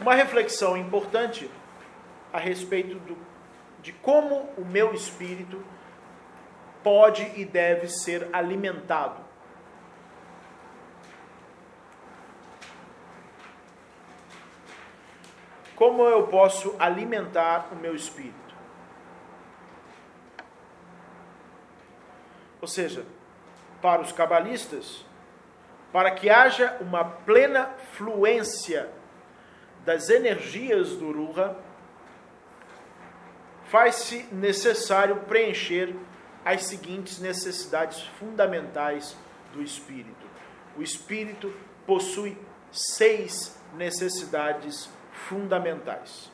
uma reflexão importante a respeito do, de como o meu espírito pode e deve ser alimentado. Como eu posso alimentar o meu espírito? Ou seja, para os cabalistas, para que haja uma plena fluência das energias do Ruha, faz-se necessário preencher as seguintes necessidades fundamentais do espírito. O espírito possui seis necessidades fundamentais.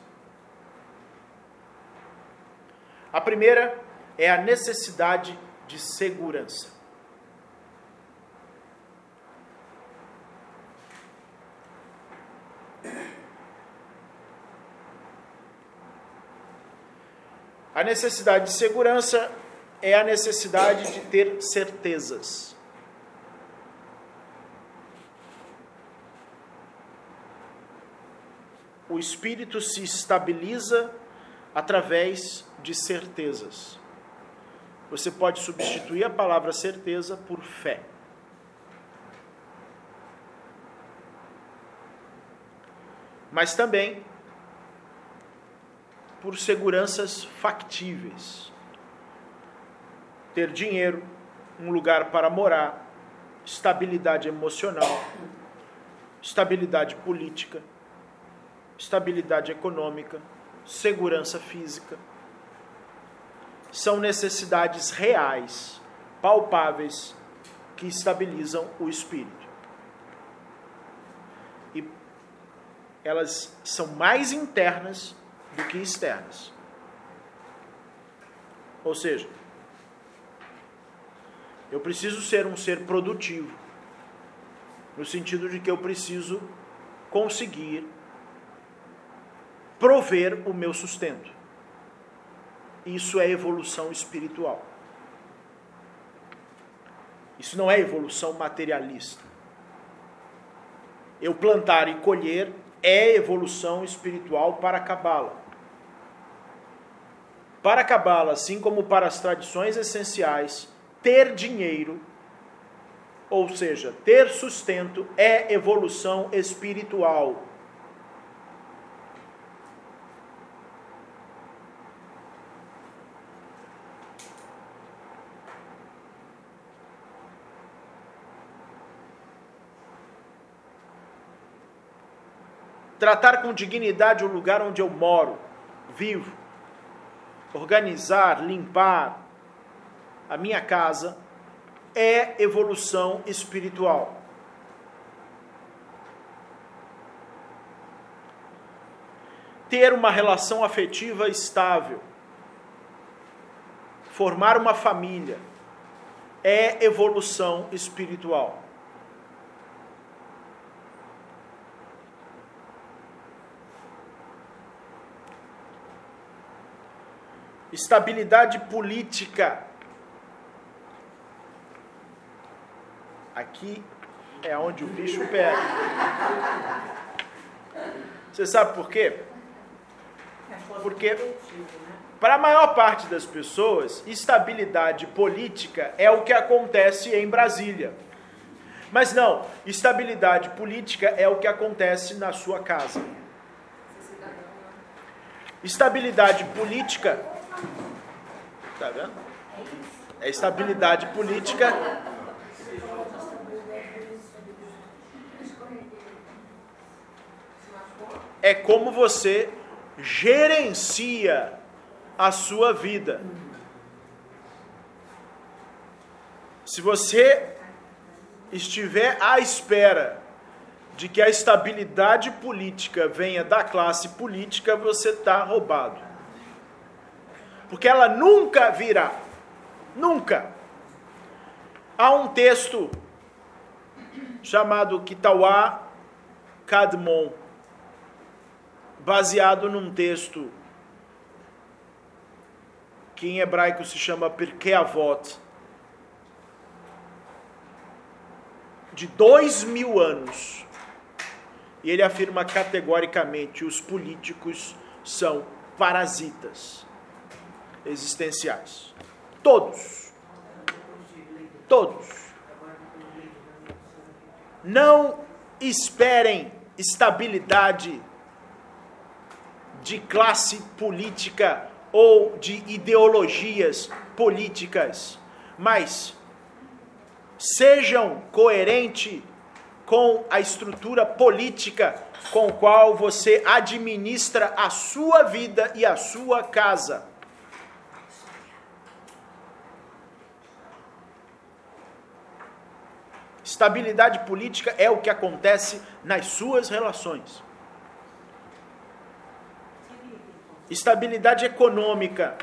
A primeira é a necessidade de segurança. A necessidade de segurança é a necessidade de ter certezas. O espírito se estabiliza através de certezas. Você pode substituir a palavra certeza por fé. Mas também por seguranças factíveis. Ter dinheiro, um lugar para morar, estabilidade emocional, estabilidade política, estabilidade econômica, segurança física são necessidades reais, palpáveis, que estabilizam o espírito. E elas são mais internas do que externas. Ou seja, eu preciso ser um ser produtivo, no sentido de que eu preciso conseguir prover o meu sustento. Isso é evolução espiritual. Isso não é evolução materialista. Eu plantar e colher é evolução espiritual para a Cabala. Para a Cabala, assim como para as tradições essenciais, ter dinheiro, ou seja, ter sustento, é evolução espiritual. tratar com dignidade o lugar onde eu moro, vivo, organizar, limpar a minha casa, é evolução espiritual. Ter uma relação afetiva estável, formar uma família, é evolução espiritual. Estabilidade política. Aqui é onde o bicho pega. Você sabe por quê? Porque para a maior parte das pessoas, estabilidade política é o que acontece em Brasília. Mas não, estabilidade política é o que acontece na sua casa. Estabilidade política Tá vendo? É estabilidade política. É como você gerencia a sua vida. Se você estiver à espera de que a estabilidade política venha da classe política, você está roubado. Porque ela nunca virá. Nunca. Há um texto chamado Kitawá Kadmon, baseado num texto que em hebraico se chama Pirkei Avot, de dois mil anos, E ele afirma categoricamente: os políticos são parasitas existenciais. Todos. Todos. Não esperem estabilidade de classe política ou de ideologias políticas, mas sejam coerentes com a estrutura política com qual você administra a sua vida e a sua casa. Estabilidade política é o que acontece nas suas relações. Estabilidade econômica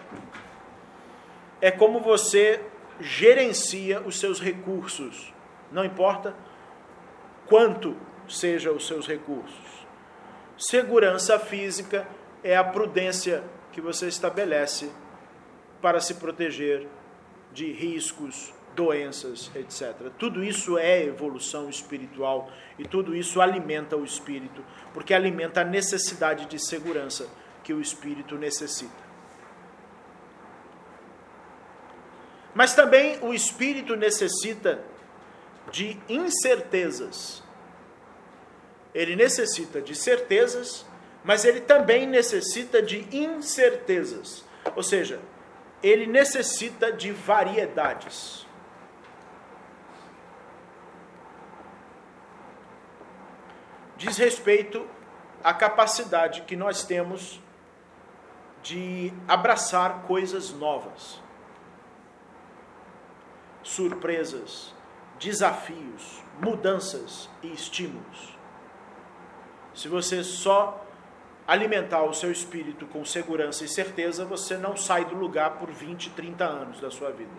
é como você gerencia os seus recursos, não importa quanto sejam os seus recursos. Segurança física é a prudência que você estabelece para se proteger de riscos, doenças, etc. Tudo isso é evolução espiritual e tudo isso alimenta o espírito, porque alimenta a necessidade de segurança que o espírito necessita. Mas também o espírito necessita de incertezas. Ele necessita de certezas, mas ele também necessita de incertezas. Ou seja, ele necessita de variedades. Diz respeito à capacidade que nós temos de abraçar coisas novas, surpresas, desafios, mudanças e estímulos. Se você só alimentar o seu espírito com segurança e certeza, você não sai do lugar por 20, 30 anos da sua vida.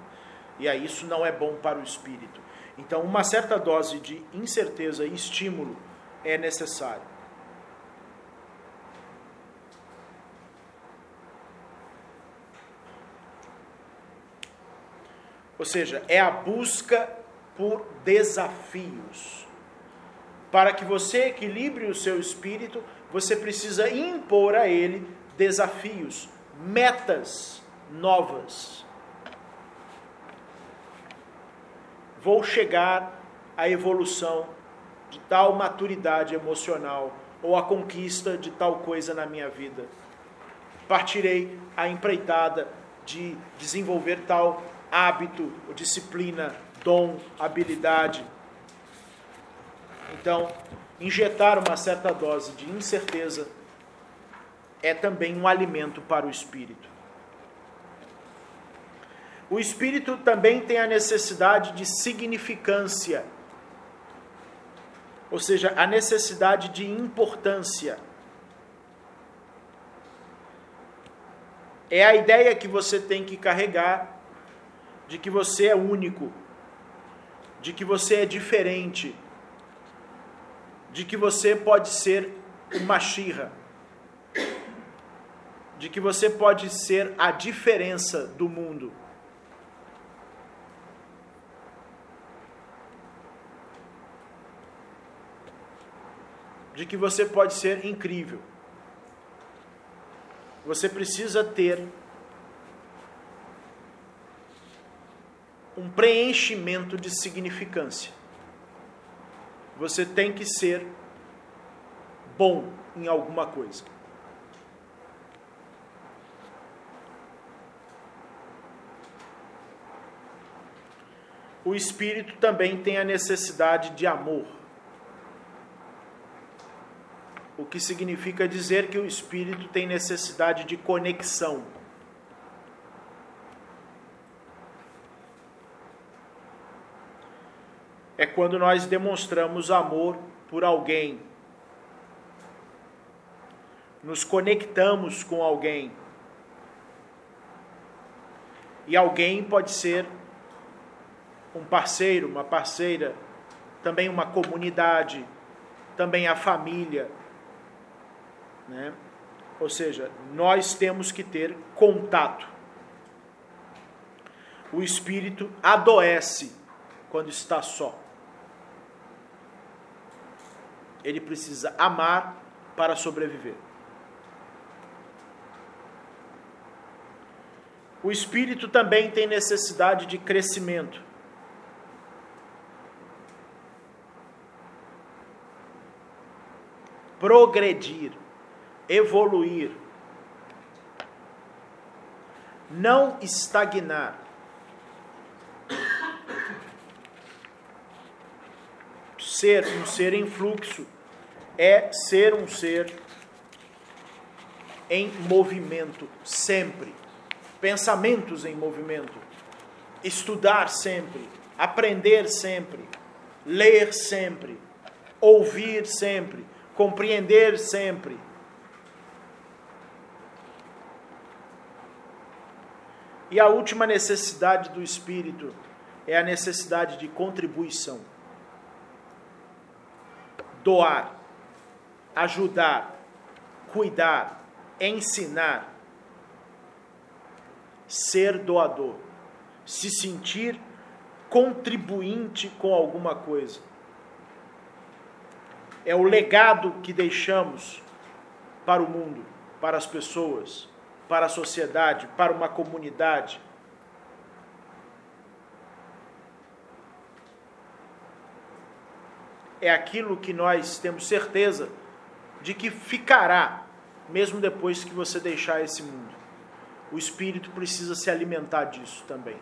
E aí isso não é bom para o espírito. Então, uma certa dose de incerteza e estímulo é necessário. Ou seja, é a busca por desafios. Para que você equilibre o seu espírito, você precisa impor a ele desafios, metas novas. Vou chegar à evolução de tal maturidade emocional ou a conquista de tal coisa na minha vida. Partirei a empreitada de desenvolver tal hábito, disciplina, dom, habilidade. Então, injetar uma certa dose de incerteza é também um alimento para o espírito. O espírito também tem a necessidade de significância, ou seja, a necessidade de importância. É a ideia que você tem que carregar de que você é único, de que você é diferente, de que você pode ser uma xirra, de que você pode ser a diferença do mundo. De que você pode ser incrível. Você precisa ter um preenchimento de significância. Você tem que ser bom em alguma coisa. O espírito também tem a necessidade de amor. O que significa dizer que o espírito tem necessidade de conexão. é quando nós demonstramos amor por alguém, nos conectamos com alguém. E alguém pode ser um parceiro, uma parceira, também uma comunidade, também a família. Né? Ou seja, nós temos que ter contato. O espírito adoece quando está só. Ele precisa amar para sobreviver. O espírito também tem necessidade de crescimento. Progredir, evoluir, não estagnar. Ser um ser em fluxo é ser um ser em movimento sempre. Pensamentos em movimento, estudar sempre, aprender sempre, ler sempre, ouvir sempre, compreender sempre. E a última necessidade do espírito é a necessidade de contribuição. Doar, ajudar, cuidar, ensinar, ser doador, se sentir contribuinte com alguma coisa. É o legado que deixamos para o mundo, para as pessoas, para a sociedade, para uma comunidade. É aquilo que nós temos certeza de que ficará, mesmo depois que você deixar esse mundo o espírito precisa se alimentar disso também.